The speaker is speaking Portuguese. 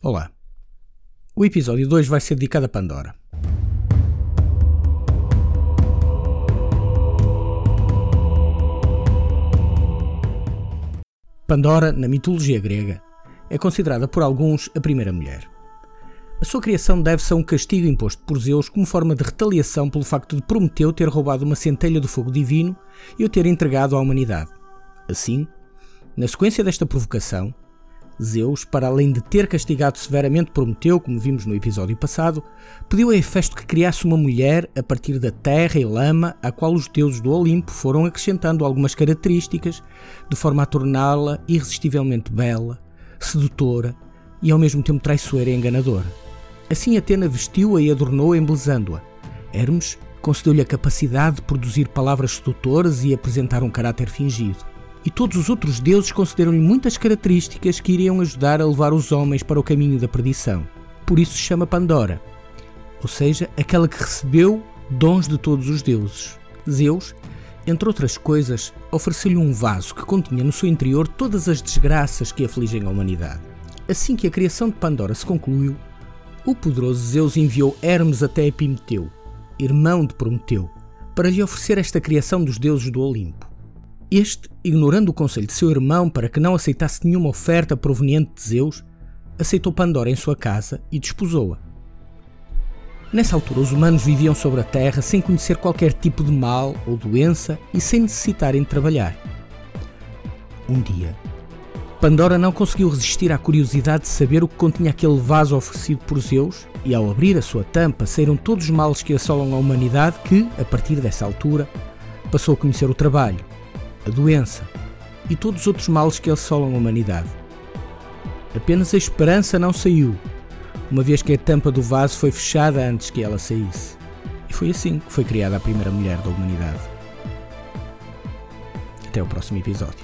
Olá. O episódio 2 vai ser dedicado a Pandora. Pandora, na mitologia grega, é considerada por alguns a primeira mulher. A sua criação deve-se a um castigo imposto por Zeus como forma de retaliação pelo facto de Prometeu ter roubado uma centelha do fogo divino e o ter entregado à humanidade. Assim, na sequência desta provocação, Zeus, para além de ter castigado severamente Prometeu, como vimos no episódio passado, pediu a Hefesto que criasse uma mulher a partir da terra e lama, a qual os deuses do Olimpo foram acrescentando algumas características, de forma a torná-la irresistivelmente bela, sedutora e ao mesmo tempo traiçoeira e enganadora. Assim Atena vestiu-a e adornou embelezando-a. Hermes concedeu-lhe a capacidade de produzir palavras sedutoras e apresentar um caráter fingido e todos os outros deuses concederam-lhe muitas características que iriam ajudar a levar os homens para o caminho da perdição. Por isso se chama Pandora, ou seja, aquela que recebeu dons de todos os deuses. Zeus, entre outras coisas, ofereceu-lhe um vaso que continha no seu interior todas as desgraças que afligem a humanidade. Assim que a criação de Pandora se concluiu, o poderoso Zeus enviou Hermes até Epimeteu, irmão de Prometeu, para lhe oferecer esta criação dos deuses do Olimpo. Este, ignorando o conselho de seu irmão para que não aceitasse nenhuma oferta proveniente de Zeus, aceitou Pandora em sua casa e desposou-a. Nessa altura, os humanos viviam sobre a Terra sem conhecer qualquer tipo de mal ou doença e sem necessitarem de trabalhar. Um dia, Pandora não conseguiu resistir à curiosidade de saber o que continha aquele vaso oferecido por Zeus, e ao abrir a sua tampa saíram todos os males que assolam a humanidade que, a partir dessa altura, passou a conhecer o trabalho, a doença e todos os outros males que assolam a humanidade. Apenas a esperança não saiu, uma vez que a tampa do vaso foi fechada antes que ela saísse. E foi assim que foi criada a primeira mulher da humanidade. Até o próximo episódio.